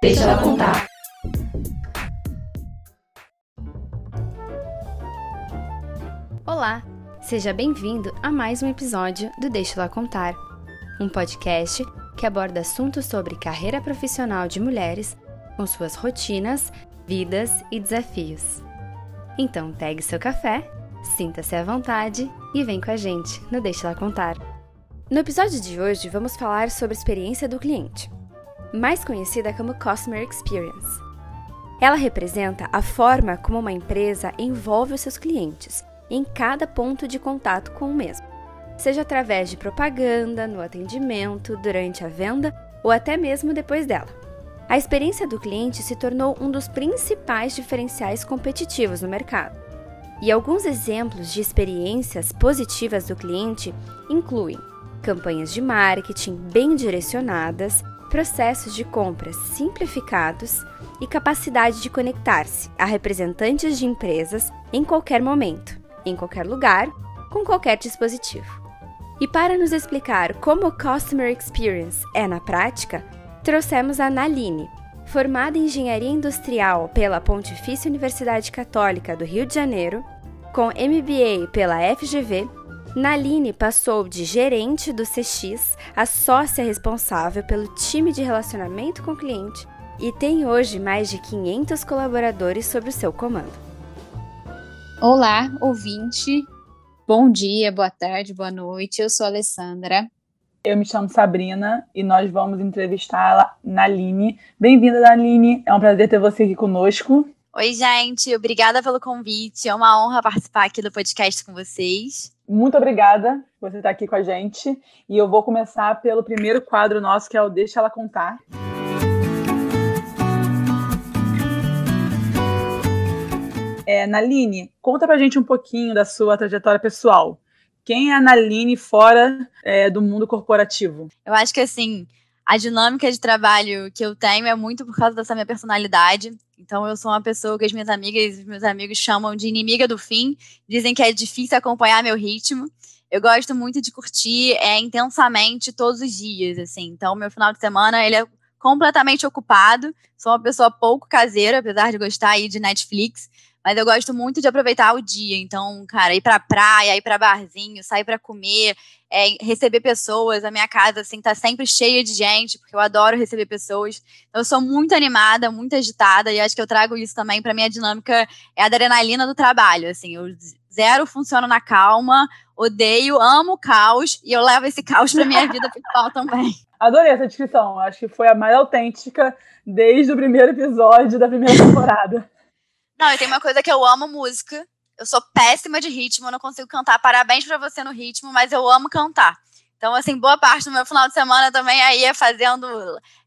Deixa ela contar. Olá, seja bem-vindo a mais um episódio do Deixa ela contar, um podcast que aborda assuntos sobre carreira profissional de mulheres com suas rotinas, vidas e desafios. Então, pegue seu café, sinta-se à vontade e vem com a gente no Deixa ela contar. No episódio de hoje, vamos falar sobre a experiência do cliente mais conhecida como Customer Experience. Ela representa a forma como uma empresa envolve os seus clientes em cada ponto de contato com o mesmo, seja através de propaganda, no atendimento, durante a venda ou até mesmo depois dela. A experiência do cliente se tornou um dos principais diferenciais competitivos no mercado. E alguns exemplos de experiências positivas do cliente incluem campanhas de marketing bem direcionadas processos de compras simplificados e capacidade de conectar-se a representantes de empresas em qualquer momento, em qualquer lugar, com qualquer dispositivo. E para nos explicar como o Customer Experience é na prática, trouxemos a Naline, formada em Engenharia Industrial pela Pontifícia Universidade Católica do Rio de Janeiro, com MBA pela FGV Naline passou de gerente do CX a sócia responsável pelo time de relacionamento com o cliente e tem hoje mais de 500 colaboradores sob o seu comando. Olá, ouvinte. Bom dia, boa tarde, boa noite. Eu sou a Alessandra. Eu me chamo Sabrina e nós vamos entrevistar a Naline. Bem-vinda, Naline. É um prazer ter você aqui conosco. Oi, gente. Obrigada pelo convite. É uma honra participar aqui do podcast com vocês. Muito obrigada por você estar aqui com a gente. E eu vou começar pelo primeiro quadro nosso, que é o Deixa Ela Contar. É, Naline, conta pra gente um pouquinho da sua trajetória pessoal. Quem é a Naline fora é, do mundo corporativo? Eu acho que, assim, a dinâmica de trabalho que eu tenho é muito por causa dessa minha personalidade. Então, eu sou uma pessoa que as minhas amigas e meus amigos chamam de inimiga do fim, dizem que é difícil acompanhar meu ritmo. Eu gosto muito de curtir é, intensamente todos os dias, assim. Então, meu final de semana, ele é completamente ocupado. Sou uma pessoa pouco caseira, apesar de gostar aí de Netflix. Mas eu gosto muito de aproveitar o dia. Então, cara, ir pra praia, ir pra barzinho, sair para comer, é, receber pessoas. A minha casa, assim, tá sempre cheia de gente, porque eu adoro receber pessoas. Então, eu sou muito animada, muito agitada, e acho que eu trago isso também pra minha dinâmica, é a adrenalina do trabalho, assim. Eu zero funciono na calma, odeio, amo o caos, e eu levo esse caos pra minha vida pessoal também. Adorei essa descrição. Acho que foi a mais autêntica desde o primeiro episódio da primeira temporada. Não, e tem uma coisa que eu amo música. Eu sou péssima de ritmo, eu não consigo cantar. Parabéns para você no ritmo, mas eu amo cantar. Então, assim, boa parte do meu final de semana também aí é fazendo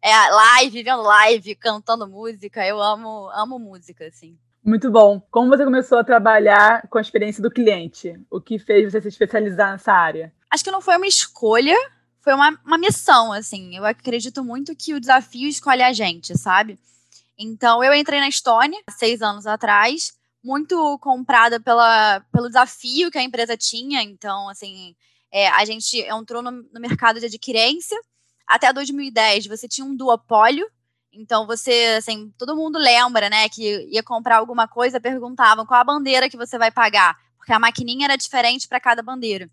é, live, vendo live, cantando música. Eu amo, amo música, assim. Muito bom. Como você começou a trabalhar com a experiência do cliente? O que fez você se especializar nessa área? Acho que não foi uma escolha, foi uma, uma missão, assim. Eu acredito muito que o desafio escolhe a gente, sabe? Então, eu entrei na Estônia seis anos atrás, muito comprada pela, pelo desafio que a empresa tinha. Então, assim, é, a gente entrou no, no mercado de adquirência. Até 2010, você tinha um duopólio. Então, você, assim, todo mundo lembra, né, que ia comprar alguma coisa, perguntavam qual a bandeira que você vai pagar, porque a maquininha era diferente para cada bandeira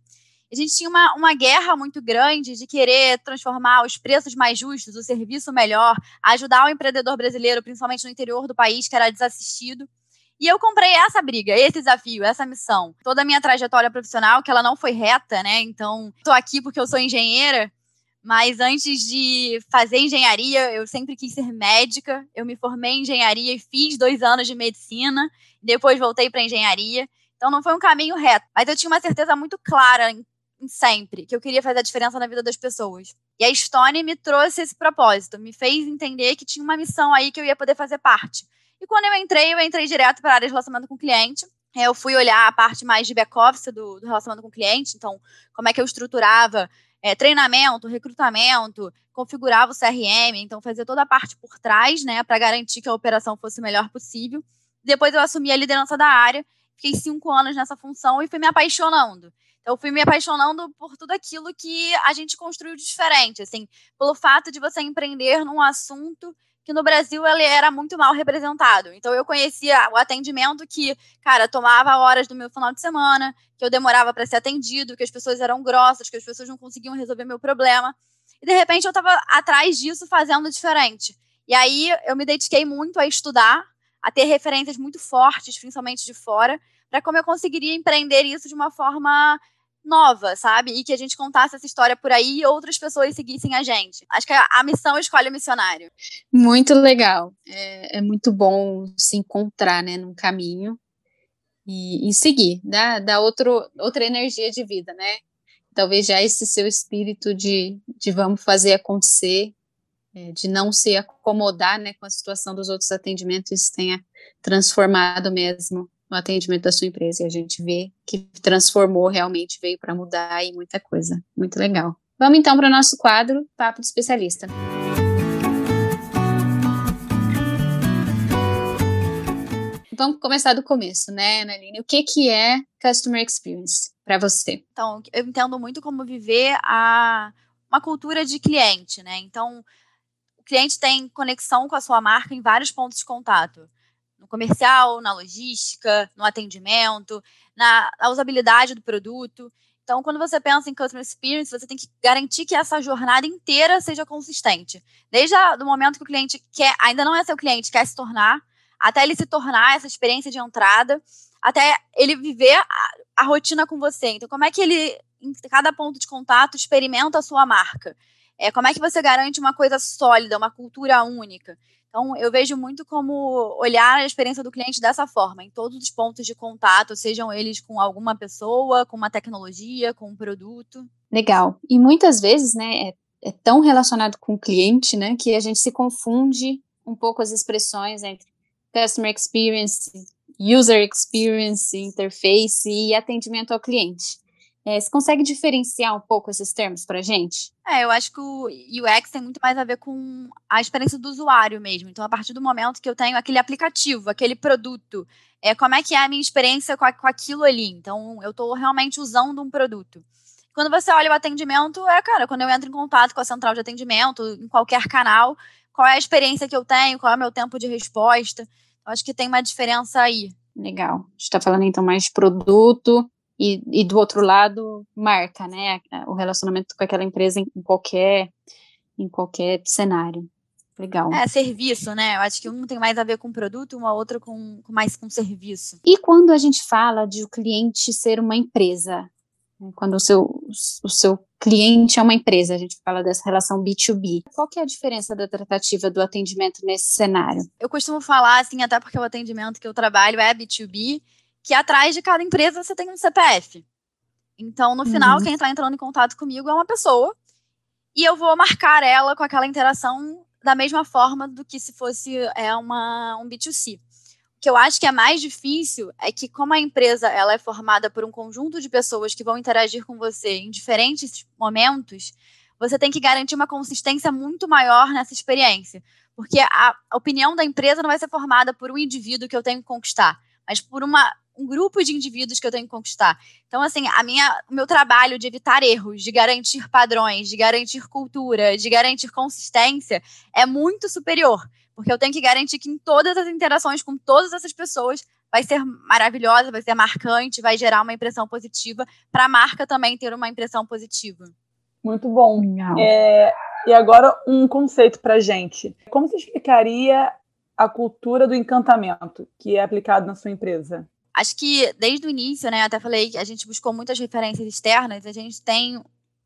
a gente tinha uma, uma guerra muito grande de querer transformar os preços mais justos, o serviço melhor, ajudar o empreendedor brasileiro, principalmente no interior do país, que era desassistido. E eu comprei essa briga, esse desafio, essa missão. Toda a minha trajetória profissional, que ela não foi reta, né? Então, estou aqui porque eu sou engenheira, mas antes de fazer engenharia, eu sempre quis ser médica. Eu me formei em engenharia e fiz dois anos de medicina. Depois voltei para engenharia. Então não foi um caminho reto, mas eu tinha uma certeza muito clara sempre, que eu queria fazer a diferença na vida das pessoas. E a Stone me trouxe esse propósito, me fez entender que tinha uma missão aí que eu ia poder fazer parte. E quando eu entrei, eu entrei direto para a área de relacionamento com o cliente. Eu fui olhar a parte mais de back-office do, do, relacionamento com o cliente, então, como é que eu estruturava é, treinamento, recrutamento, configurava o CRM, então, fazia toda a parte por trás, né, para garantir que a operação fosse o melhor possível. Depois, eu assumi a liderança da área, fiquei cinco anos nessa função e fui me apaixonando eu fui me apaixonando por tudo aquilo que a gente construiu de diferente, assim, pelo fato de você empreender num assunto que no Brasil ele era muito mal representado. Então eu conhecia o atendimento que, cara, tomava horas do meu final de semana, que eu demorava para ser atendido, que as pessoas eram grossas, que as pessoas não conseguiam resolver meu problema. E de repente eu estava atrás disso fazendo diferente. E aí eu me dediquei muito a estudar, a ter referências muito fortes, principalmente de fora, para como eu conseguiria empreender isso de uma forma nova, sabe? E que a gente contasse essa história por aí e outras pessoas seguissem a gente. Acho que a, missão escolhe o missionário. Muito legal. É, é, muito bom se encontrar, né, num caminho e, e seguir, dá, dá outro, outra energia de vida, né? Talvez já esse seu espírito de, de vamos fazer acontecer, é, de não se acomodar, né, com a situação dos outros atendimentos, tenha transformado mesmo no atendimento da sua empresa. E a gente vê que transformou realmente, veio para mudar e muita coisa. Muito legal. Vamos então para o nosso quadro Papo de Especialista. Vamos começar do começo, né, Analine? O que, que é Customer Experience para você? Então, eu entendo muito como viver a, uma cultura de cliente, né? Então, o cliente tem conexão com a sua marca em vários pontos de contato no comercial, na logística, no atendimento, na, usabilidade do produto. Então, quando você pensa em customer experience, você tem que garantir que essa jornada inteira seja consistente. Desde o momento que o cliente quer, ainda não é seu cliente, quer se tornar, até ele se tornar essa experiência de entrada, até ele viver a, a rotina com você. Então, como é que ele, em cada ponto de contato, experimenta a sua marca? É, como é que você garante uma coisa sólida, uma cultura única? Então, eu vejo muito como olhar a experiência do cliente dessa forma, em todos os pontos de contato, sejam eles com alguma pessoa, com uma tecnologia, com um produto. Legal. E muitas vezes, né, é, é tão relacionado com o cliente, né, que a gente se confunde um pouco as expressões entre customer experience, user experience, interface e atendimento ao cliente. É, você consegue diferenciar um pouco esses termos para gente? É, eu acho que o UX tem muito mais a ver com a experiência do usuário mesmo. Então, a partir do momento que eu tenho aquele aplicativo, aquele produto, é, como é que é a minha experiência com, a, com aquilo ali? Então, eu estou realmente usando um produto. Quando você olha o atendimento, é, cara, quando eu entro em contato com a central de atendimento, em qualquer canal, qual é a experiência que eu tenho, qual é o meu tempo de resposta. Eu acho que tem uma diferença aí. Legal. A gente está falando então mais de produto, e, e do outro lado, marca, né, o relacionamento com aquela empresa em, qualquer, em qualquer cenário. Legal. É, serviço, né? Eu acho que um tem mais a ver com produto, uma outra com, com mais com serviço. E quando a gente fala de o cliente ser uma empresa, né, quando o seu, o seu cliente é uma empresa, a gente fala dessa relação B2B. Qual que é a diferença da tratativa do atendimento nesse cenário? Eu costumo falar, assim, até porque o atendimento que eu trabalho é B2B, que atrás de cada empresa você tem um CPF. Então, no final, uhum. quem está entrando em contato comigo é uma pessoa e eu vou marcar ela com aquela interação da mesma forma do que se fosse é, uma, um B2C. O que eu acho que é mais difícil é que, como a empresa ela é formada por um conjunto de pessoas que vão interagir com você em diferentes momentos, você tem que garantir uma consistência muito maior nessa experiência. Porque a opinião da empresa não vai ser formada por um indivíduo que eu tenho que conquistar, mas por uma um grupo de indivíduos que eu tenho que conquistar. Então, assim, a minha, o meu trabalho de evitar erros, de garantir padrões, de garantir cultura, de garantir consistência é muito superior. Porque eu tenho que garantir que em todas as interações com todas essas pessoas vai ser maravilhosa, vai ser marcante, vai gerar uma impressão positiva, para a marca também ter uma impressão positiva. Muito bom. É, e agora um conceito para gente. Como você explicaria a cultura do encantamento que é aplicado na sua empresa? Acho que desde o início, né, até falei que a gente buscou muitas referências externas, a gente tem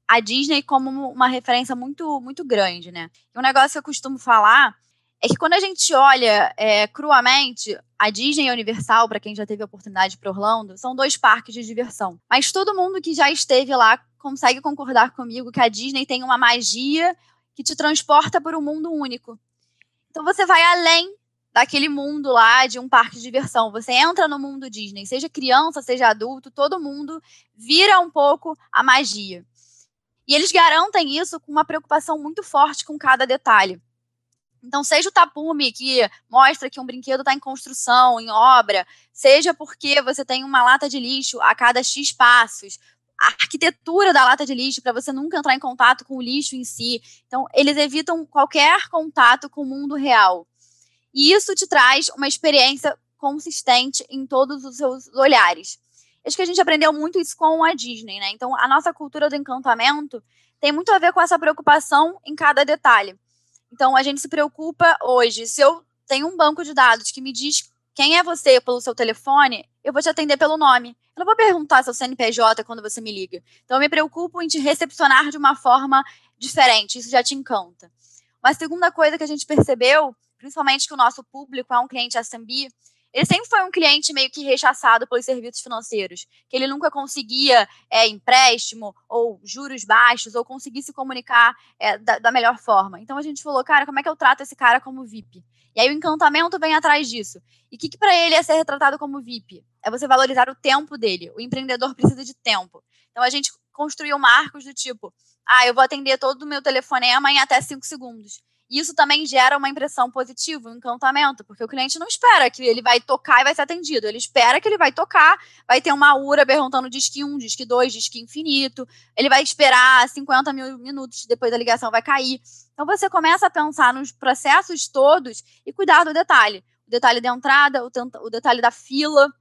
a Disney como uma referência muito, muito grande, né? E um negócio que eu costumo falar é que quando a gente olha é, cruamente, a Disney e a Universal, para quem já teve a oportunidade para Orlando, são dois parques de diversão. Mas todo mundo que já esteve lá consegue concordar comigo que a Disney tem uma magia que te transporta para um mundo único. Então você vai além daquele mundo lá de um parque de diversão. Você entra no mundo Disney, seja criança, seja adulto, todo mundo vira um pouco a magia. E eles garantem isso com uma preocupação muito forte com cada detalhe. Então, seja o tapume que mostra que um brinquedo está em construção, em obra, seja porque você tem uma lata de lixo a cada X passos, a arquitetura da lata de lixo para você nunca entrar em contato com o lixo em si. Então, eles evitam qualquer contato com o mundo real. E isso te traz uma experiência consistente em todos os seus olhares. Acho que a gente aprendeu muito isso com a Disney, né? Então, a nossa cultura do encantamento tem muito a ver com essa preocupação em cada detalhe. Então, a gente se preocupa hoje. Se eu tenho um banco de dados que me diz quem é você pelo seu telefone, eu vou te atender pelo nome. Eu não vou perguntar seu CNPJ quando você me liga. Então, eu me preocupo em te recepcionar de uma forma diferente. Isso já te encanta. Uma segunda coisa que a gente percebeu, principalmente que o nosso público é um cliente SMB, ele sempre foi um cliente meio que rechaçado pelos serviços financeiros, que ele nunca conseguia é, empréstimo ou juros baixos ou conseguir se comunicar é, da, da, melhor forma. Então a gente falou, cara, como é que eu trato esse cara como VIP? E aí o encantamento vem atrás disso. E o que, que para ele é ser retratado como VIP? É você valorizar o tempo dele. O empreendedor precisa de tempo. Então a gente construiu marcos do tipo, ah, eu vou atender todo o meu telefonema em até cinco segundos. Isso também gera uma impressão positiva, um encantamento, porque o cliente não espera que ele vai tocar e vai ser atendido. Ele espera que ele vai tocar, vai ter uma URA perguntando disque 1, disque 2, disque infinito. Ele vai esperar 50 mil minutos depois da ligação vai cair. Então você começa a pensar nos processos todos e cuidar do detalhe. O detalhe da entrada, o detalhe da fila, o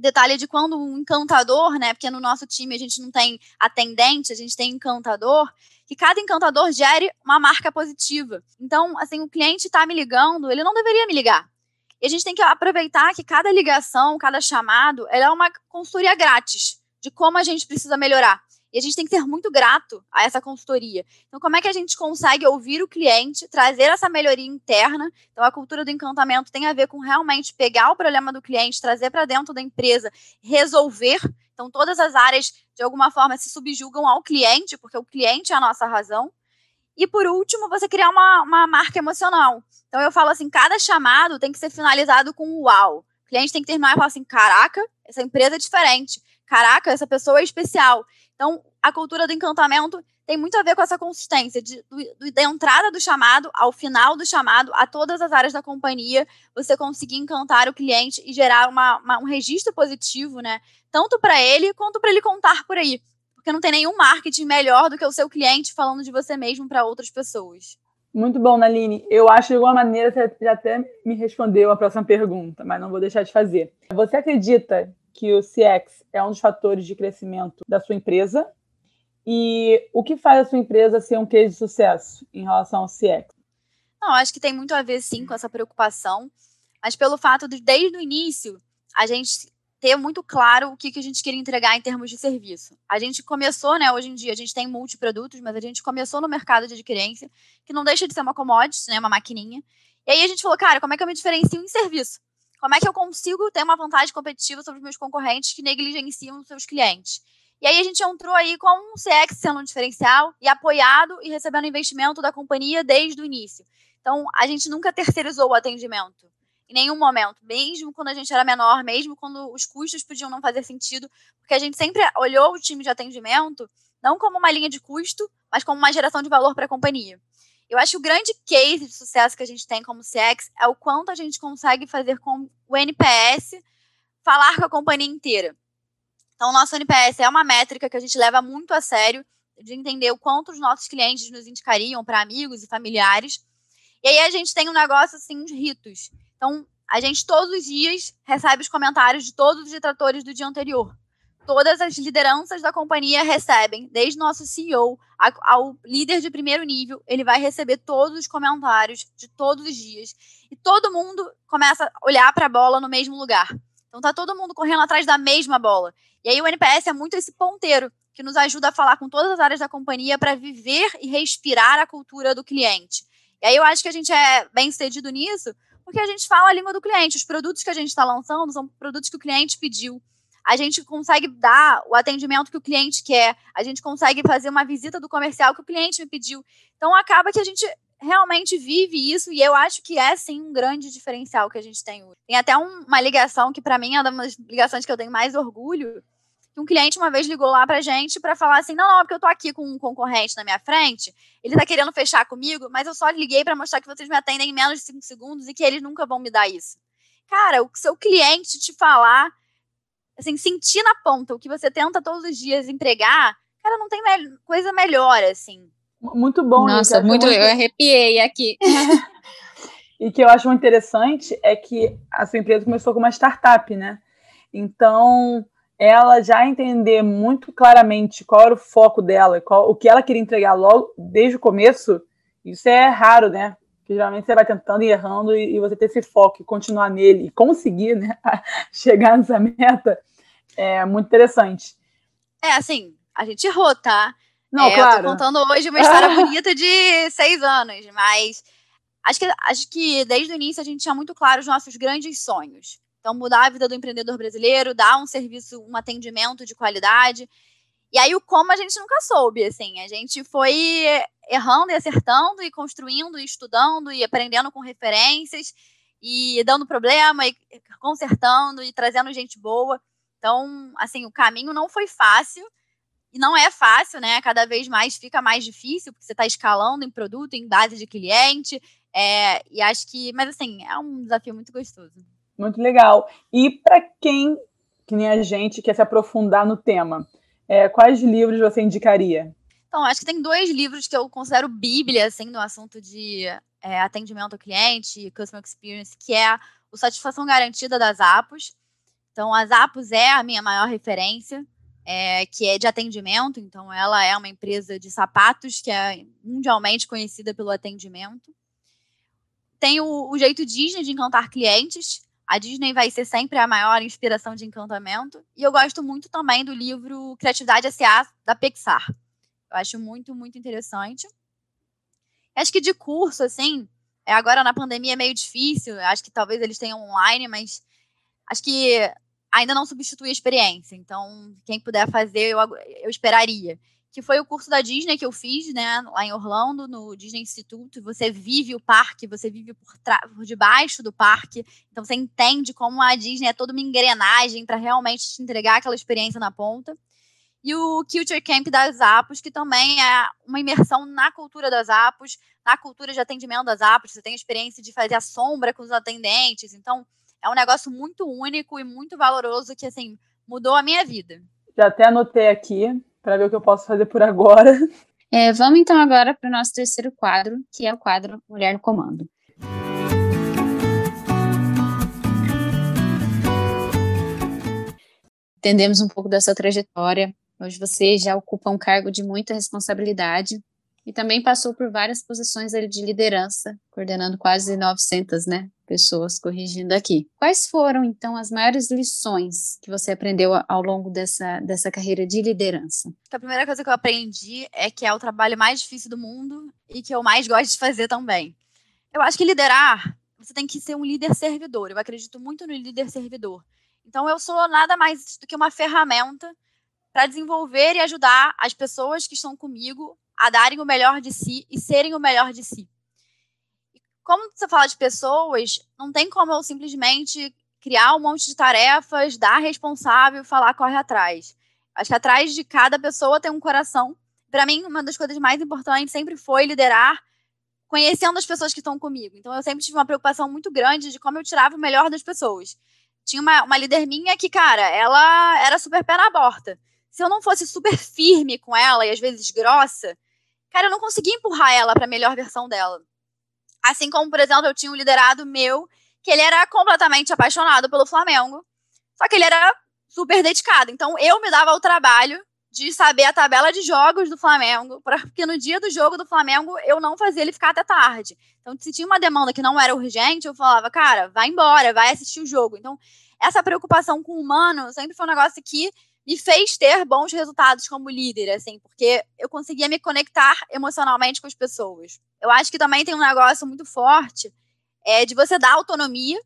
detalhe de quando um encantador, né? Porque no nosso time a gente não tem atendente, a gente tem encantador, que cada encantador gere uma marca positiva. Então, assim, o cliente está me ligando, ele não deveria me ligar. E a gente tem que aproveitar que cada ligação, cada chamado, ela é uma consultoria grátis de como a gente precisa melhorar. E a gente tem que ser muito grato a essa consultoria. Então, como é que a gente consegue ouvir o cliente, trazer essa melhoria interna? Então, a cultura do encantamento tem a ver com realmente pegar o problema do cliente, trazer para dentro da empresa, resolver. Então, todas as áreas, de alguma forma, se subjugam ao cliente, porque o cliente é a nossa razão. E por último, você criar uma, uma marca emocional. Então, eu falo assim: cada chamado tem que ser finalizado com uau. O cliente tem que terminar e falar assim: caraca, essa empresa é diferente. Caraca, essa pessoa é especial. Então, a cultura do encantamento tem muito a ver com essa consistência, de, da entrada do chamado ao final do chamado, a todas as áreas da companhia, você conseguir encantar o cliente e gerar uma, uma, um registro positivo, né? Tanto para ele quanto para ele contar por aí. Porque não tem nenhum marketing melhor do que o seu cliente falando de você mesmo para outras pessoas. Muito bom, Naline. Eu acho de alguma maneira você já até me respondeu a próxima pergunta, mas não vou deixar de fazer. Você acredita que o CX é um dos fatores de crescimento da sua empresa e o que faz a sua empresa ser um case de sucesso em relação ao CX? Não, acho que tem muito a ver sim com essa preocupação, mas pelo fato de desde o início a gente ter muito claro o que, que a gente queria entregar em termos de serviço. A gente começou, né, hoje em dia a gente tem multiprodutos, mas a gente começou no mercado de adquirência, que não deixa de ser uma commodity, né, uma maquininha. E aí a gente falou, cara, como é que eu me diferencio em serviço? Como é que eu consigo ter uma vantagem competitiva sobre os meus concorrentes que negligenciam os seus clientes? E aí a gente entrou aí com um CX sendo um diferencial e apoiado e recebendo investimento da companhia desde o início. Então, a gente nunca terceirizou o atendimento. Em nenhum momento, mesmo quando a gente era menor, mesmo quando os custos podiam não fazer sentido, porque a gente sempre olhou o time de atendimento não como uma linha de custo, mas como uma geração de valor para a companhia. Eu acho que o grande case de sucesso que a gente tem como CX é o quanto a gente consegue fazer com o NPS falar com a companhia inteira. Então, o nosso NPS é uma métrica que a gente leva muito a sério de entender o quanto os nossos clientes nos indicariam para amigos e familiares. E aí a gente tem um negócio assim, de ritos. Então, a gente todos os dias recebe os comentários de todos os detratores do dia anterior todas as lideranças da companhia recebem, desde nosso CEO ao líder de primeiro nível, ele vai receber todos os comentários de todos os dias. E todo mundo começa a olhar para a bola no mesmo lugar. Então tá todo mundo correndo atrás da mesma bola. E aí o NPS é muito esse ponteiro que nos ajuda a falar com todas as áreas da companhia para viver e respirar a cultura do cliente. E aí eu acho que a gente é bem sucedido nisso, porque a gente fala a língua do cliente. Os produtos que a gente está lançando são produtos que o cliente pediu a gente consegue dar o atendimento que o cliente quer, a gente consegue fazer uma visita do comercial que o cliente me pediu. Então acaba que a gente realmente vive isso e eu acho que é sim um grande diferencial que a gente tem hoje. Tem até um, uma ligação que para mim é uma das ligações que eu tenho mais orgulho, um cliente uma vez ligou lá pra gente para falar assim: "Não, não, porque eu tô aqui com um concorrente na minha frente, ele tá querendo fechar comigo, mas eu só liguei para mostrar que vocês me atendem em menos de 5 segundos e que eles nunca vão me dar isso". Cara, o seu cliente te falar assim, sentir na ponta o que você tenta todos os dias entregar, cara, não tem me coisa melhor, assim. Muito bom. Nossa, muito, muito, eu arrepiei aqui. e que eu acho muito interessante é que a sua empresa começou com uma startup, né? Então, ela já entender muito claramente qual era o foco dela, qual, o que ela queria entregar logo desde o começo, isso é raro, né? Porque geralmente você vai tentando e errando e, e você ter esse foco e continuar nele e conseguir né, chegar nessa meta é muito interessante. É, assim, a gente errou, tá? Não, é, claro. Eu tô contando hoje uma história bonita de seis anos, mas acho que, acho que desde o início a gente tinha muito claro os nossos grandes sonhos. Então, mudar a vida do empreendedor brasileiro, dar um serviço, um atendimento de qualidade. E aí, o como a gente nunca soube, assim. A gente foi errando e acertando, e construindo, e estudando, e aprendendo com referências, e dando problema, e consertando, e trazendo gente boa. Então, assim, o caminho não foi fácil, e não é fácil, né? Cada vez mais fica mais difícil, porque você está escalando em produto, em base de cliente. É, e acho que, mas assim, é um desafio muito gostoso. Muito legal. E para quem, que nem a gente, quer se aprofundar no tema, é, quais livros você indicaria? Então, acho que tem dois livros que eu considero bíblia, assim, no assunto de é, atendimento ao cliente, customer experience, que é o Satisfação Garantida das Apos. Então, as Apos é a minha maior referência é, que é de atendimento, então ela é uma empresa de sapatos que é mundialmente conhecida pelo atendimento. Tem o, o jeito Disney de encantar clientes. A Disney vai ser sempre a maior inspiração de encantamento. E eu gosto muito também do livro Criatividade S.A. da Pixar. Eu acho muito, muito interessante. Acho que de curso, assim, é agora na pandemia é meio difícil. Acho que talvez eles tenham online, mas acho que ainda não substitui a experiência. Então, quem puder fazer, eu, eu esperaria. Que foi o curso da Disney que eu fiz, né, lá em Orlando, no Disney Instituto. Você vive o parque, você vive por, por debaixo do parque. Então, você entende como a Disney é toda uma engrenagem para realmente te entregar aquela experiência na ponta. E o Culture Camp das Apos, que também é uma imersão na cultura das Apos, na cultura de atendimento das Apos. Você tem a experiência de fazer a sombra com os atendentes. Então, é um negócio muito único e muito valoroso que, assim, mudou a minha vida. Já até anotei aqui para ver o que eu posso fazer por agora. É, vamos então agora para o nosso terceiro quadro, que é o quadro Mulher no Comando. Entendemos um pouco da sua trajetória. Hoje você já ocupa um cargo de muita responsabilidade e também passou por várias posições de liderança, coordenando quase 900 né, pessoas corrigindo aqui. Quais foram, então, as maiores lições que você aprendeu ao longo dessa, dessa carreira de liderança? A primeira coisa que eu aprendi é que é o trabalho mais difícil do mundo e que eu mais gosto de fazer também. Eu acho que liderar, você tem que ser um líder servidor. Eu acredito muito no líder servidor. Então, eu sou nada mais do que uma ferramenta para desenvolver e ajudar as pessoas que estão comigo a darem o melhor de si e serem o melhor de si como você fala de pessoas, não tem como eu simplesmente criar um monte de tarefas, dar responsável, falar corre atrás. Acho que atrás de cada pessoa tem um coração. Para mim, uma das coisas mais importantes sempre foi liderar conhecendo as pessoas que estão comigo. Então, eu sempre tive uma preocupação muito grande de como eu tirava o melhor das pessoas. Tinha uma, uma líder minha que, cara, ela era super pé na porta. Se eu não fosse super firme com ela e às vezes grossa, cara, eu não conseguia empurrar ela para a melhor versão dela. Assim como, por exemplo, eu tinha um liderado meu que ele era completamente apaixonado pelo Flamengo, só que ele era super dedicado. Então eu me dava o trabalho de saber a tabela de jogos do Flamengo, porque no dia do jogo do Flamengo eu não fazia ele ficar até tarde. Então, se tinha uma demanda que não era urgente, eu falava, cara, vai embora, vai assistir o jogo. Então, essa preocupação com o humano sempre foi um negócio que me fez ter bons resultados como líder, assim, porque eu conseguia me conectar emocionalmente com as pessoas. Eu acho que também tem um negócio muito forte é, de você dar autonomia.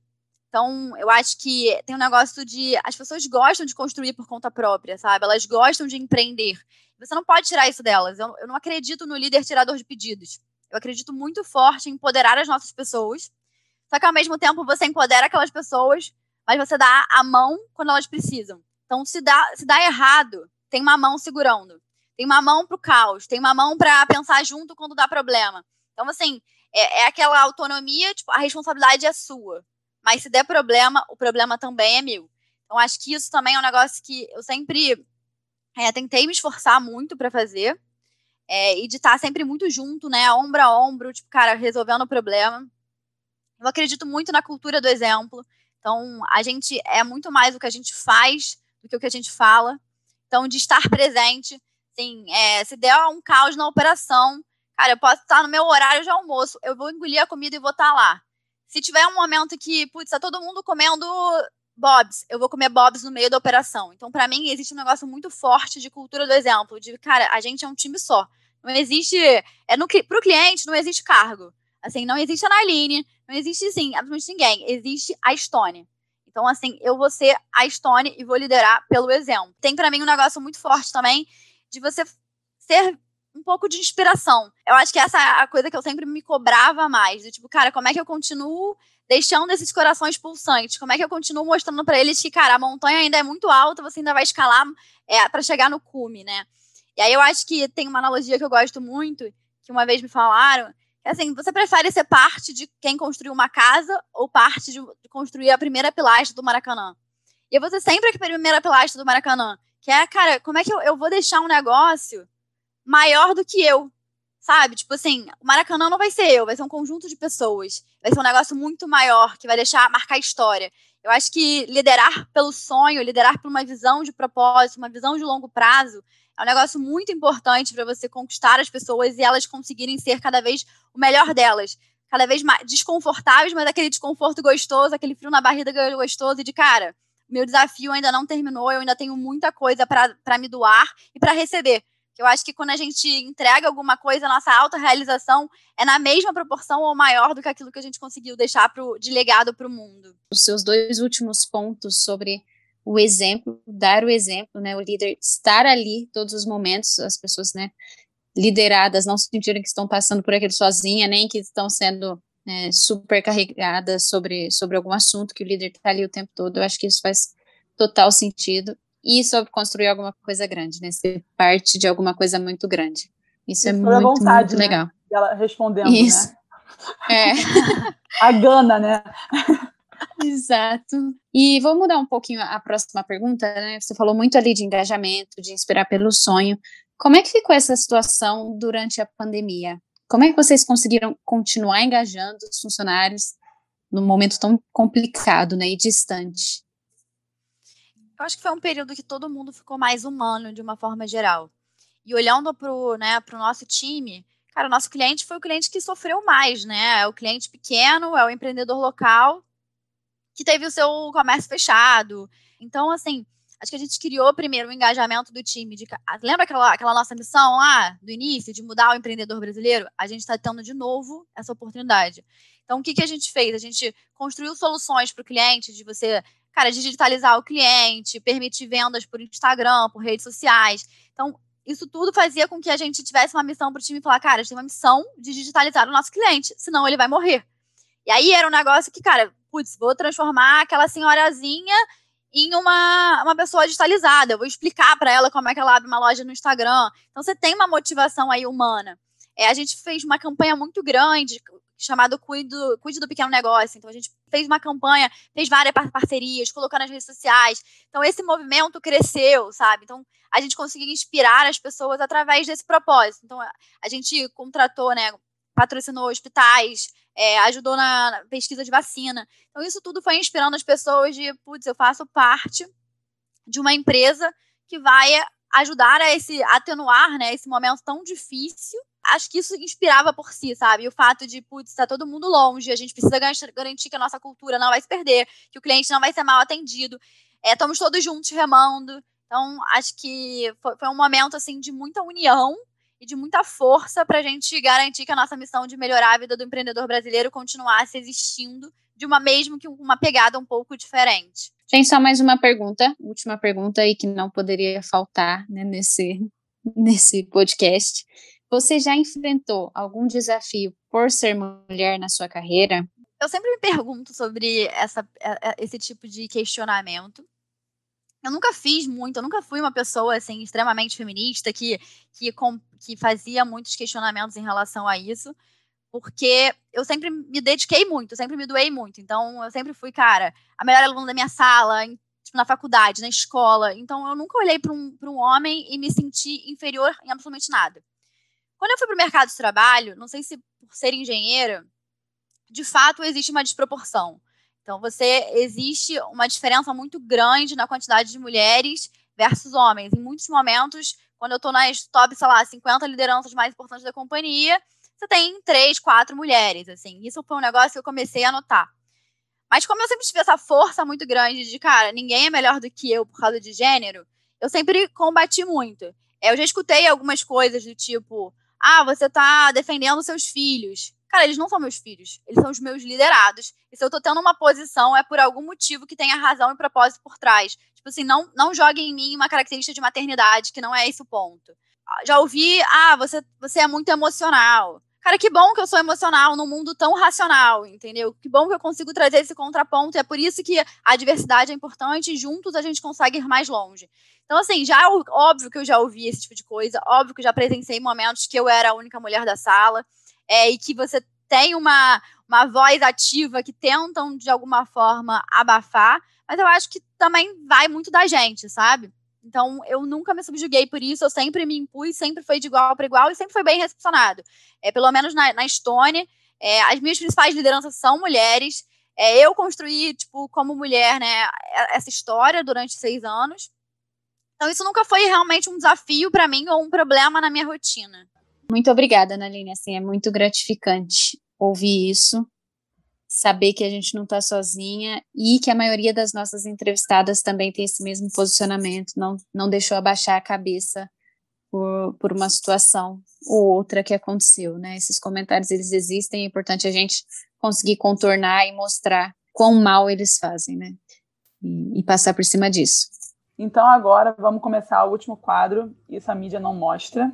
Então, eu acho que tem um negócio de. As pessoas gostam de construir por conta própria, sabe? Elas gostam de empreender. Você não pode tirar isso delas. Eu, eu não acredito no líder tirador de pedidos. Eu acredito muito forte em empoderar as nossas pessoas. Só que ao mesmo tempo você empodera aquelas pessoas, mas você dá a mão quando elas precisam. Então, se dá, se dá errado, tem uma mão segurando. Tem uma mão para o caos, tem uma mão para pensar junto quando dá problema. Então, assim, é, é, aquela autonomia, tipo, a responsabilidade é sua. Mas se der problema, o problema também é meu. Então, acho que isso também é um negócio que eu sempre é, tentei me esforçar muito para fazer. É, e de estar sempre muito junto, né, ombro a ombro, tipo, cara, resolvendo o problema. Eu acredito muito na cultura do exemplo. Então, a gente é muito mais o que a gente faz do que o que a gente fala. Então, de estar presente, assim, é, se der um caos na operação, cara, eu posso estar no meu horário de almoço, eu vou engolir a comida e vou estar lá. Se tiver um momento que, putz, tá todo mundo comendo Bobs, eu vou comer Bobs no meio da operação. Então, para mim, existe um negócio muito forte de cultura do exemplo, de, cara, a gente é um time só. Não existe, é no, pro cliente não existe cargo. Assim, não existe a Naline, não existe, sim, absolutamente ninguém. Existe a Stone. Então, assim, eu vou ser a Stone e vou liderar pelo exemplo. Tem para mim um negócio muito forte também de você ser um pouco de inspiração. Eu acho que essa é a coisa que eu sempre me cobrava mais. Do tipo, cara, como é que eu continuo deixando esses corações pulsantes? Como é que eu continuo mostrando para eles que, cara, a montanha ainda é muito alta, você ainda vai escalar é, para chegar no cume, né? E aí eu acho que tem uma analogia que eu gosto muito, que uma vez me falaram, assim, você prefere ser parte de quem construiu uma casa ou parte de, construir a primeira pilastra do Maracanã? E eu vou ser sempre a primeira pilastra do Maracanã, que é, cara, como é que eu, eu vou deixar um negócio maior do que eu, sabe? Tipo assim, o Maracanã não vai ser eu, vai ser um conjunto de pessoas. Vai ser um negócio muito maior, que vai deixar marcar história. Eu acho que liderar pelo sonho, liderar por uma visão de propósito, uma visão de longo prazo, é um negócio muito importante para você conquistar as pessoas e elas conseguirem ser cada vez o melhor delas. Cada vez mais desconfortáveis, mas aquele desconforto gostoso, aquele frio na barriga gostoso e de cara. Meu desafio ainda não terminou, eu ainda tenho muita coisa para me doar e para receber. Eu acho que quando a gente entrega alguma coisa, a nossa autorrealização é na mesma proporção ou maior do que aquilo que a gente conseguiu deixar pro, de legado para o mundo. Os seus dois últimos pontos sobre o exemplo, dar o exemplo, né? O líder estar ali todos os momentos, as pessoas, né? Lideradas, não sentirem que estão passando por aquilo sozinha, nem que estão sendo né, super carregadas sobre, sobre algum assunto que o líder está ali o tempo todo. Eu acho que isso faz total sentido e sobre construir alguma coisa grande, né? Ser parte de alguma coisa muito grande. Isso, é Isso é muito, vontade, muito né? legal. Ela respondendo? Isso. né? É. a gana, né? Exato. E vou mudar um pouquinho a próxima pergunta, né? Você falou muito ali de engajamento, de inspirar pelo sonho. Como é que ficou essa situação durante a pandemia? Como é que vocês conseguiram continuar engajando os funcionários num momento tão complicado, né, e distante? eu acho que foi um período que todo mundo ficou mais humano de uma forma geral. E olhando pro, né, pro nosso time, cara, o nosso cliente foi o cliente que sofreu mais, né? É o cliente pequeno, é o empreendedor local que teve o seu comércio fechado. Então, assim, acho que a gente criou primeiro o engajamento do time. De, lembra aquela, aquela nossa missão lá do início, de mudar o empreendedor brasileiro? A gente está tendo de novo essa oportunidade. Então, o que, que a gente fez? A gente construiu soluções para o cliente de você cara, digitalizar o cliente, permitir vendas por Instagram, por redes sociais. Então, isso tudo fazia com que a gente tivesse uma missão para o time falar, cara, a gente tem uma missão de digitalizar o nosso cliente, senão ele vai morrer. E aí era um negócio que, cara, putz, vou transformar aquela senhorazinha em uma, uma pessoa digitalizada. Eu vou explicar para ela como é que ela abre uma loja no Instagram. Então você tem uma motivação aí humana. É, a gente fez uma campanha muito grande, chamado Cuido, Cuide do Pequeno Negócio. Então, a gente fez uma campanha, fez várias parcerias, colocou nas redes sociais. Então, esse movimento cresceu, sabe? Então, a gente conseguiu inspirar as pessoas através desse propósito. Então, a gente contratou, né? Patrocinou hospitais, é, ajudou na pesquisa de vacina. Então, isso tudo foi inspirando as pessoas de, putz, eu faço parte de uma empresa que vai ajudar a esse atenuar, né, esse momento tão difícil acho que isso inspirava por si, sabe? O fato de, putz, tá todo mundo longe, a gente precisa garantir que a nossa cultura não vai se perder, que o cliente não vai ser mal atendido. É, estamos todos juntos remando. Então, acho que foi, foi um momento, assim, de muita união e de muita força para a gente garantir que a nossa missão de melhorar a vida do empreendedor brasileiro continuasse existindo de uma mesmo que uma pegada um pouco diferente. Tem só mais uma pergunta, última pergunta aí que não poderia faltar né, nesse, nesse podcast. Você já enfrentou algum desafio por ser mulher na sua carreira? Eu sempre me pergunto sobre essa, é, é, esse tipo de questionamento. Eu nunca fiz muito, eu nunca fui uma pessoa assim extremamente feminista que, que, que fazia muitos questionamentos em relação a isso, porque eu sempre me dediquei muito, sempre me doei muito. Então, eu sempre fui, cara, a melhor aluna da minha sala, em tipo, na faculdade, na escola. Então, eu nunca olhei para um, um homem e me senti inferior em absolutamente nada. Quando eu fui para o mercado de trabalho, não sei se por ser engenheira, de fato existe uma desproporção. Então, você existe uma diferença muito grande na quantidade de mulheres versus homens. Em muitos momentos, quando eu estou nas top, sei lá, 50 lideranças mais importantes da companhia, você tem três, quatro mulheres, assim. Isso foi um negócio que eu comecei a notar. Mas como eu sempre tive essa força muito grande de, cara, ninguém é melhor do que eu por causa de gênero, eu sempre combati muito. Eu já escutei algumas coisas do tipo, ah, você tá defendendo seus filhos. Cara, eles não são meus filhos, eles são os meus liderados. E se eu tô tendo uma posição, é por algum motivo que tenha razão e propósito por trás. Tipo assim, não, não jogue em mim uma característica de maternidade, que não é esse o ponto. Já ouvi, ah, você, você é muito emocional. Cara, que bom que eu sou emocional num mundo tão racional, entendeu? Que bom que eu consigo trazer esse contraponto. E é por isso que a diversidade é importante e juntos a gente consegue ir mais longe. Então, assim, já óbvio que eu já ouvi esse tipo de coisa, óbvio que eu já presenciei momentos que eu era a única mulher da sala, é, e que você tem uma, uma voz ativa que tentam, de alguma forma, abafar, mas eu acho que também vai muito da gente, sabe? Então, eu nunca me subjuguei por isso, eu sempre me impus, sempre foi de igual para igual e sempre foi bem recepcionado. É, pelo menos na, na Estônia, é, as minhas principais lideranças são mulheres. É, eu construí, tipo, como mulher, né, essa história durante seis anos. Então, isso nunca foi realmente um desafio para mim ou um problema na minha rotina. Muito obrigada, Naline. Assim, é muito gratificante ouvir isso saber que a gente não está sozinha e que a maioria das nossas entrevistadas também tem esse mesmo posicionamento, não, não deixou abaixar a cabeça por, por uma situação ou outra que aconteceu, né? Esses comentários, eles existem, é importante a gente conseguir contornar e mostrar quão mal eles fazem, né? E, e passar por cima disso. Então agora vamos começar o último quadro, isso a mídia não mostra,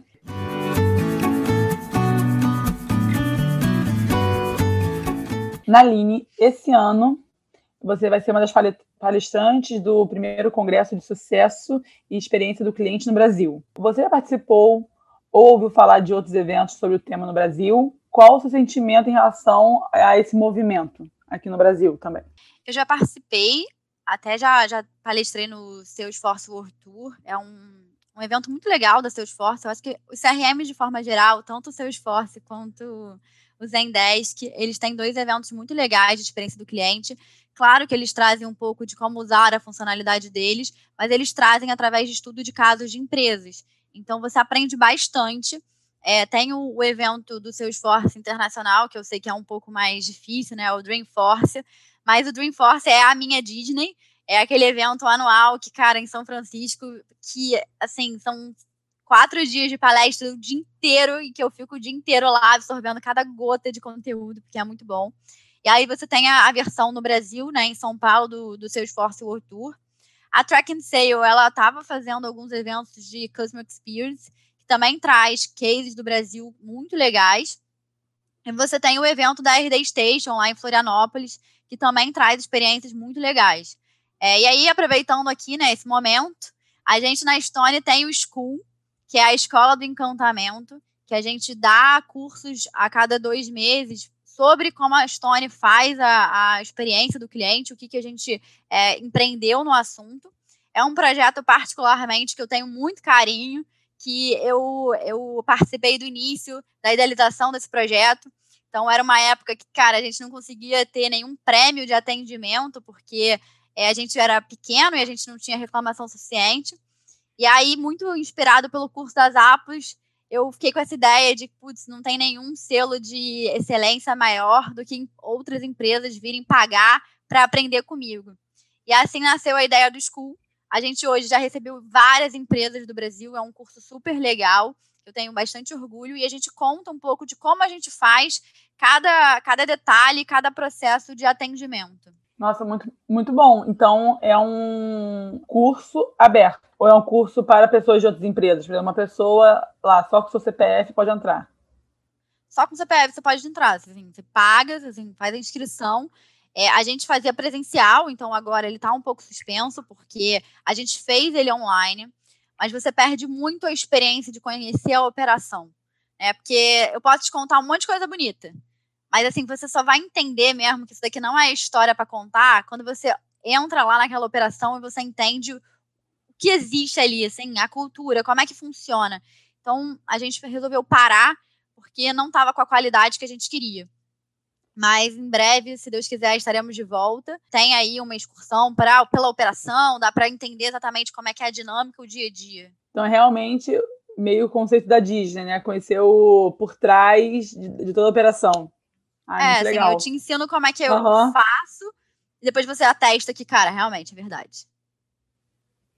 Naline, esse ano você vai ser uma das palestrantes do primeiro Congresso de Sucesso e Experiência do Cliente no Brasil. Você já participou ou ouviu falar de outros eventos sobre o tema no Brasil? Qual o seu sentimento em relação a esse movimento aqui no Brasil também? Eu já participei, até já, já palestrei no Salesforce World Tour. É um, um evento muito legal da Salesforce. Eu acho que os CRM, de forma geral, tanto o Salesforce quanto o Zendesk, eles têm dois eventos muito legais de experiência do cliente. Claro que eles trazem um pouco de como usar a funcionalidade deles, mas eles trazem através de estudo de casos de empresas. Então você aprende bastante. É, tem o, o, evento do seu esforço internacional, que eu sei que é um pouco mais difícil, né? O Dreamforce. Mas o Dreamforce é a minha Disney. É aquele evento anual que, cara, em São Francisco, que, assim, são quatro dias de palestra o dia inteiro e que eu fico o dia inteiro lá absorvendo cada gota de conteúdo, porque é muito bom. E aí você tem a, a versão no Brasil, né, em São Paulo, do, do seu esforço World Tour. A Track and Sale, ela estava fazendo alguns eventos de Customer Experience, que também traz cases do Brasil muito legais. E você tem o evento da RD Station, lá em Florianópolis, que também traz experiências muito legais. É, e aí, aproveitando aqui, né, esse momento, a gente na Estônia tem o School, que é a Escola do Encantamento, que a gente dá cursos a cada dois meses sobre como a Stone faz a, a experiência do cliente, o que, que a gente é, empreendeu no assunto. É um projeto particularmente que eu tenho muito carinho, que eu, eu participei do início da idealização desse projeto. Então, era uma época que, cara, a gente não conseguia ter nenhum prêmio de atendimento, porque é, a gente era pequeno e a gente não tinha reclamação suficiente. E aí, muito inspirado pelo curso das APOS, eu fiquei com essa ideia de, putz, não tem nenhum selo de excelência maior do que outras empresas virem pagar para aprender comigo. E assim nasceu a ideia do School. A gente hoje já recebeu várias empresas do Brasil, é um curso super legal, eu tenho bastante orgulho, e a gente conta um pouco de como a gente faz cada, cada detalhe, cada processo de atendimento. Nossa, muito, muito bom. Então, é um curso aberto ou é um curso para pessoas de outras empresas? Por exemplo, uma pessoa lá, só com seu CPF pode entrar? Só com CPF você pode entrar. Assim, você paga, assim, faz a inscrição. É, a gente fazia presencial, então agora ele está um pouco suspenso, porque a gente fez ele online, mas você perde muito a experiência de conhecer a operação. Né? Porque eu posso te contar um monte de coisa bonita. Mas assim, você só vai entender mesmo que isso daqui não é história para contar quando você entra lá naquela operação e você entende o que existe ali, assim, a cultura, como é que funciona. Então, a gente resolveu parar porque não estava com a qualidade que a gente queria. Mas em breve, se Deus quiser, estaremos de volta. Tem aí uma excursão pra, pela operação, dá para entender exatamente como é que é a dinâmica, o dia a dia. Então, realmente, meio o conceito da Disney, né? Conhecer o por trás de, de toda a operação. Ah, é, assim, eu te ensino como é que eu uhum. faço, e depois você atesta que, cara, realmente é verdade.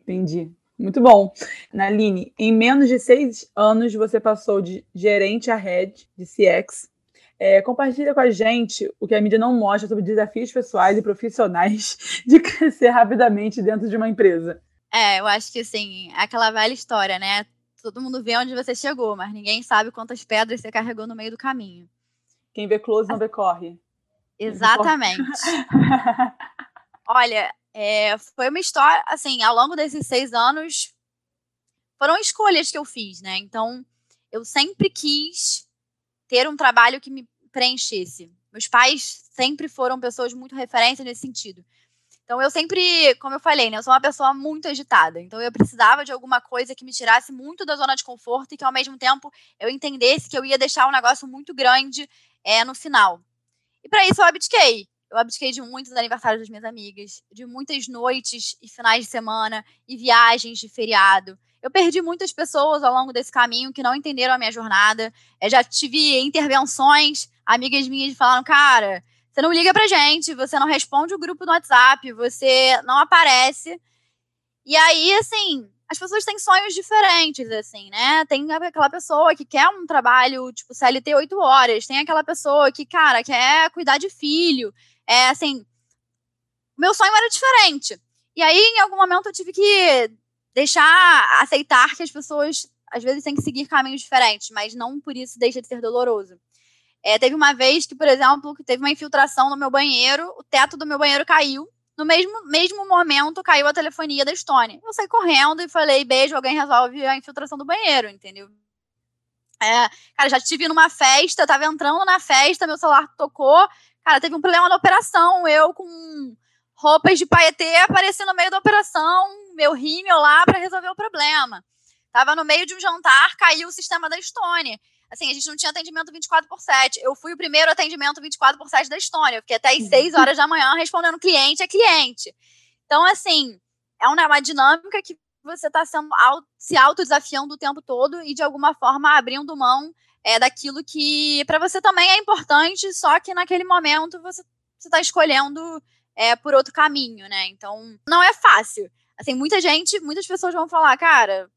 Entendi. Muito bom. Naline, em menos de seis anos você passou de gerente a head de CX. É, compartilha com a gente o que a mídia não mostra sobre desafios pessoais e profissionais de crescer rapidamente dentro de uma empresa. É, eu acho que assim, é aquela velha história, né? Todo mundo vê onde você chegou, mas ninguém sabe quantas pedras você carregou no meio do caminho. Quem vê close não vê corre. Exatamente. Olha, é, foi uma história, assim, ao longo desses seis anos, foram escolhas que eu fiz, né? Então, eu sempre quis ter um trabalho que me preenchesse. Meus pais sempre foram pessoas muito referência nesse sentido. Então, eu sempre, como eu falei, né? Eu sou uma pessoa muito agitada. Então, eu precisava de alguma coisa que me tirasse muito da zona de conforto e que, ao mesmo tempo, eu entendesse que eu ia deixar um negócio muito grande é, no final. E para isso, eu abdiquei. Eu abdiquei de muitos aniversários das minhas amigas, de muitas noites e finais de semana e viagens de feriado. Eu perdi muitas pessoas ao longo desse caminho que não entenderam a minha jornada. Eu já tive intervenções, amigas minhas falaram, cara, você não liga pra gente, você não responde o grupo no WhatsApp, você não aparece. E aí, assim, as pessoas têm sonhos diferentes, assim, né? Tem aquela pessoa que quer um trabalho, tipo, CLT 8 horas, tem aquela pessoa que, cara, quer cuidar de filho, é assim, meu sonho era diferente. E aí, em algum momento, eu tive que deixar, aceitar que as pessoas às vezes têm que seguir caminhos diferentes, mas não por isso deixa de ser doloroso. É, teve uma vez que, por exemplo, que teve uma infiltração no meu banheiro, o teto do meu banheiro caiu. No mesmo, mesmo momento, caiu a telefonia da Estônia. Eu saí correndo e falei, beijo, alguém resolve a infiltração do banheiro, entendeu? É, cara, já estive numa festa, tava entrando na festa, meu celular tocou, Cara, teve um problema na operação, eu com roupas de paetê apareci no meio da operação, meu rímel lá para resolver o problema. Tava no meio de um jantar, caiu o sistema da Estônia. Assim, a gente não tinha atendimento 24 por 7. Eu fui o primeiro atendimento 24 por 7 da Estônia. Eu fiquei até às 6 horas da manhã respondendo cliente a cliente. Então, assim, é uma dinâmica que você está se autodesafiando o tempo todo e, de alguma forma, abrindo mão é daquilo que para você também é importante, só que naquele momento você está escolhendo é, por outro caminho, né? Então, não é fácil. Assim, muita gente, muitas pessoas vão falar, cara,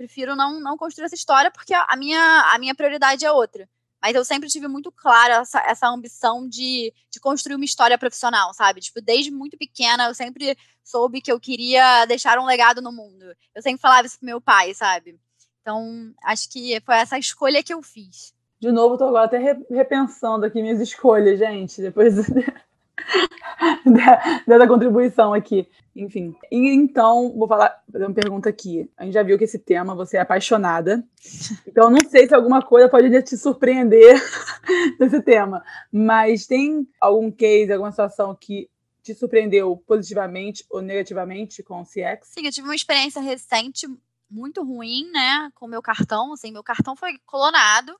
prefiro não, não construir essa história porque a minha, a minha prioridade é outra. Mas eu sempre tive muito clara essa, essa ambição de, de construir uma história profissional, sabe? Tipo, desde muito pequena, eu sempre soube que eu queria deixar um legado no mundo. Eu sempre falava isso pro meu pai, sabe? Então, acho que foi essa escolha que eu fiz. De novo, estou agora até repensando aqui minhas escolhas, gente, depois dessa contribuição aqui. Enfim. E, então, vou falar, fazer uma pergunta aqui. A gente já viu que esse tema você é apaixonada. Então, não sei se alguma coisa pode te surpreender desse tema. Mas tem algum case, alguma situação que te surpreendeu positivamente ou negativamente com o CX? Sim, eu tive uma experiência recente muito ruim, né, com meu cartão, assim, meu cartão foi clonado.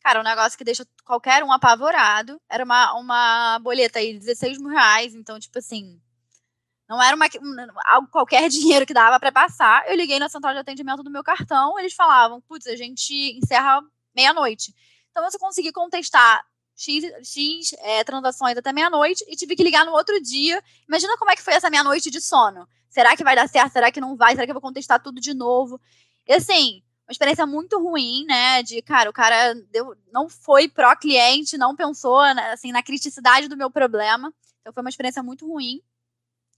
Cara, um negócio que deixa qualquer um apavorado. Era uma, uma boleta aí de 16 mil reais, então, tipo assim, não era uma, algo qualquer dinheiro que dava para passar. Eu liguei na central de atendimento do meu cartão, eles falavam, putz, a gente encerra meia-noite. Então, eu consegui contestar X, X é, transações até meia-noite e tive que ligar no outro dia. Imagina como é que foi essa meia-noite de sono. Será que vai dar certo? Será que não vai? Será que eu vou contestar tudo de novo? E assim, uma experiência muito ruim, né? De, cara, o cara deu, não foi pró-cliente, não pensou né, assim, na criticidade do meu problema. Então foi uma experiência muito ruim.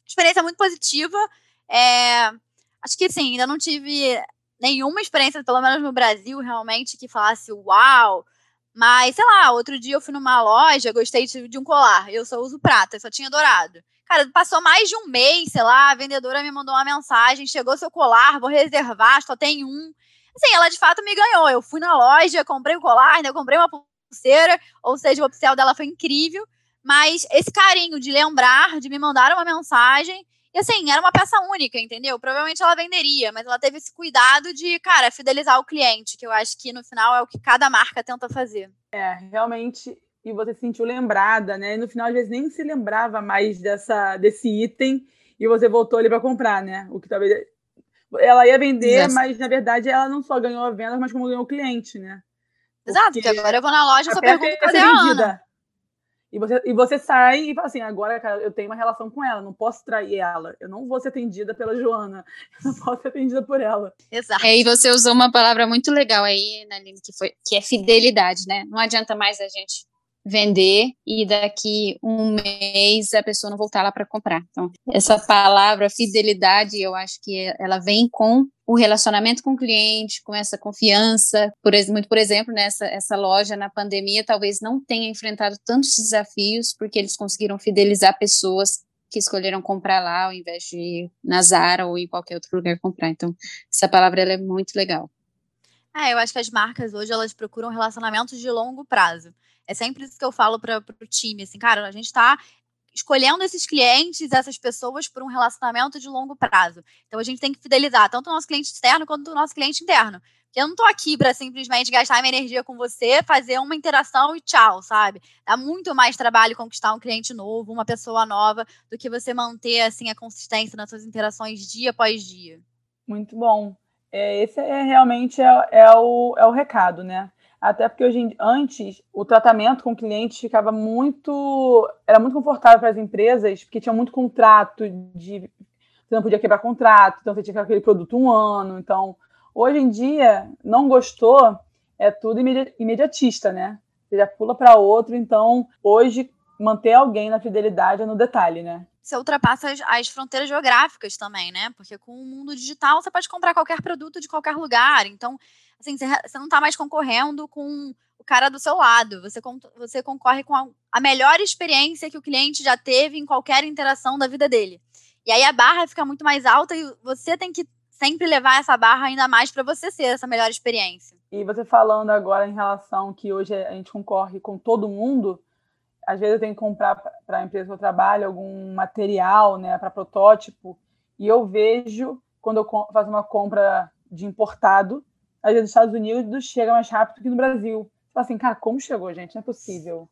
Experiência muito positiva. É, acho que sim, ainda não tive nenhuma experiência, pelo menos no Brasil, realmente, que falasse uau. Mas, sei lá, outro dia eu fui numa loja, gostei de um colar. Eu só uso prata, só tinha dourado. Cara, passou mais de um mês, sei lá, a vendedora me mandou uma mensagem, chegou seu colar, vou reservar, só tem um. Assim, ela de fato me ganhou. Eu fui na loja, comprei o colar, né? Eu comprei uma pulseira, ou seja, o upsell dela foi incrível. Mas esse carinho de lembrar, de me mandar uma mensagem. E assim, era uma peça única, entendeu? Provavelmente ela venderia, mas ela teve esse cuidado de, cara, fidelizar o cliente, que eu acho que no final é o que cada marca tenta fazer. É, realmente, e você se sentiu lembrada, né? E no final, às vezes, nem se lembrava mais dessa, desse item e você voltou ali para comprar, né? O que talvez ela ia vender, mas na verdade ela não só ganhou a venda, mas como ganhou o cliente, né? Porque Exato, porque agora eu vou na loja e só pergunto cadê a Ana. E você, e você sai e fala assim, agora, cara, eu tenho uma relação com ela, não posso trair ela. Eu não vou ser atendida pela Joana, eu não posso ser atendida por ela. Exato. É, e você usou uma palavra muito legal aí, Naline, que, foi, que é fidelidade, né? Não adianta mais a gente vender e daqui um mês a pessoa não voltar lá para comprar. Então, essa palavra fidelidade, eu acho que ela vem com o relacionamento com o cliente, com essa confiança. Por, muito, por exemplo, nessa essa loja na pandemia talvez não tenha enfrentado tantos desafios porque eles conseguiram fidelizar pessoas que escolheram comprar lá ao invés de ir na Zara ou em qualquer outro lugar comprar. Então, essa palavra é muito legal. É, eu acho que as marcas hoje elas procuram relacionamentos de longo prazo. É sempre isso que eu falo para o time, assim, cara, a gente está escolhendo esses clientes, essas pessoas por um relacionamento de longo prazo. Então a gente tem que fidelizar tanto o nosso cliente externo quanto o nosso cliente interno. Porque eu não estou aqui para simplesmente gastar minha energia com você, fazer uma interação e tchau, sabe? Dá muito mais trabalho conquistar um cliente novo, uma pessoa nova, do que você manter assim a consistência nas suas interações dia após dia. Muito bom. É, esse é realmente é, é, o, é o recado, né? Até porque hoje, antes o tratamento com clientes ficava muito. Era muito confortável para as empresas, porque tinha muito contrato de. Você não podia quebrar contrato, então você tinha aquele produto um ano. Então, hoje em dia, não gostou, é tudo imediatista, né? Você já pula para outro. Então, hoje, manter alguém na fidelidade é no detalhe, né? Você ultrapassa as, as, fronteiras geográficas também, né? Porque com o mundo digital você pode comprar qualquer produto de qualquer lugar. Então, assim, você, você não está mais concorrendo com o cara do seu lado. Você, você concorre com a, a melhor experiência que o cliente já teve em qualquer interação da vida dele. E aí a barra fica muito mais alta e você tem que sempre levar essa barra ainda mais para você ser essa melhor experiência. E você falando agora em relação que hoje a gente concorre com todo mundo, às vezes eu tenho que comprar para a empresa que eu trabalho algum material, né, para protótipo, e eu vejo quando eu faço uma compra de importado, às vezes nos Estados Unidos chega mais rápido que no Brasil. Tipo assim, cara, como chegou, gente? Não é possível.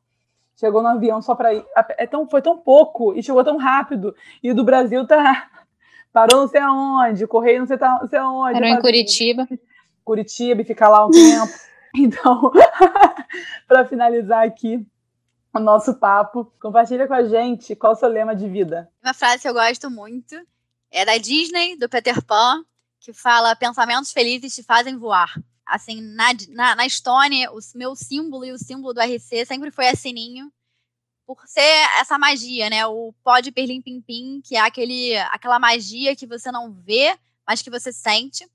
Chegou no avião só para ir. É tão, foi tão pouco e chegou tão rápido. E o do Brasil tá. Parou não sei aonde, correio não sei, tá, não sei aonde. Parou em Curitiba. Curitiba e ficar lá um tempo. Então, para finalizar aqui o nosso papo, compartilha com a gente qual o seu lema de vida. Uma frase que eu gosto muito é da Disney, do Peter Pan, que fala pensamentos felizes te fazem voar. Assim, na, na, na Estônia, o meu símbolo e o símbolo do RC sempre foi a sininho, por ser essa magia, né? O pó de perlim pim pim, que é aquele, aquela magia que você não vê, mas que você sente.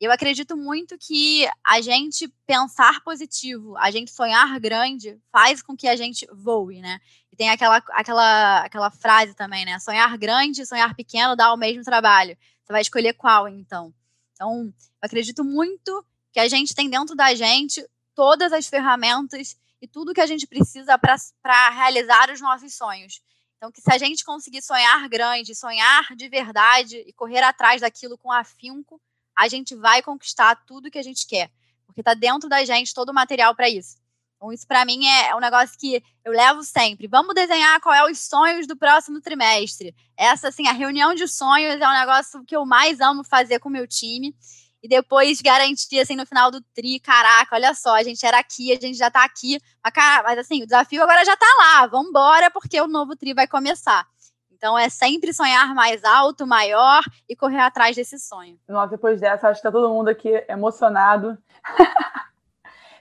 Eu acredito muito que a gente pensar positivo, a gente sonhar grande, faz com que a gente voe, né? E tem aquela, aquela, aquela frase também, né? Sonhar grande, sonhar pequeno dá o mesmo trabalho. Você vai escolher qual, então. Então, eu acredito muito que a gente tem dentro da gente todas as ferramentas e tudo que a gente precisa para realizar os nossos sonhos. Então, que se a gente conseguir sonhar grande, sonhar de verdade e correr atrás daquilo com afinco, a gente vai conquistar tudo que a gente quer. Porque está dentro da gente todo o material para isso. Então, isso para mim é, é, um negócio que eu levo sempre. Vamos desenhar qual é os sonhos do próximo trimestre. Essa, assim, a reunião de sonhos é um negócio que eu mais amo fazer com o meu time. E depois garantir, assim, no final do tri, caraca, olha só, a gente era aqui, a gente já tá aqui. Mas, assim, o desafio agora já tá lá. Vamos embora, porque o novo tri vai começar. Então é sempre sonhar mais alto, maior e correr atrás desse sonho. Nossa, depois dessa, acho que tá todo mundo aqui emocionado.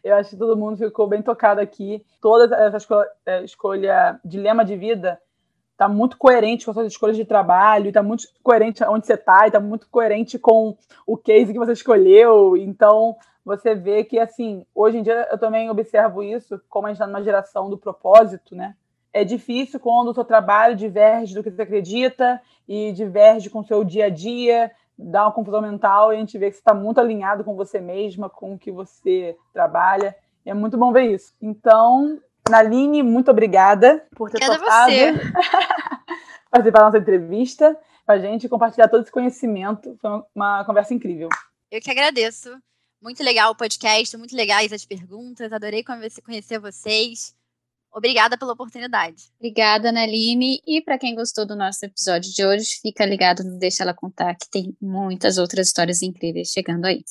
Eu acho que todo mundo ficou bem tocado aqui. Toda essa escolha, é, escolha dilema de vida está muito coerente com as suas escolhas de trabalho, está muito coerente onde você está, está muito coerente com o case que você escolheu. Então, você vê que, assim, hoje em dia eu também observo isso, como a gente está numa geração do propósito, né? É difícil quando o seu trabalho diverge do que você acredita e diverge com o seu dia a dia, dá uma confusão mental e a gente vê que você está muito alinhado com você mesma, com o que você trabalha. E é muito bom ver isso. Então, Naline, muito obrigada por ter Obrigada topado você. participar da nossa entrevista com a gente compartilhar todo esse conhecimento. Foi uma- conversa incrível. Eu que agradeço. Muito legal o podcast, muito legais as perguntas. Adorei conhecer vocês. Obrigada pela oportunidade. Obrigada, Naline. E para quem gostou do nosso episódio de hoje, fica ligado no Deixa Ela Contar, que tem muitas outras histórias incríveis chegando aí.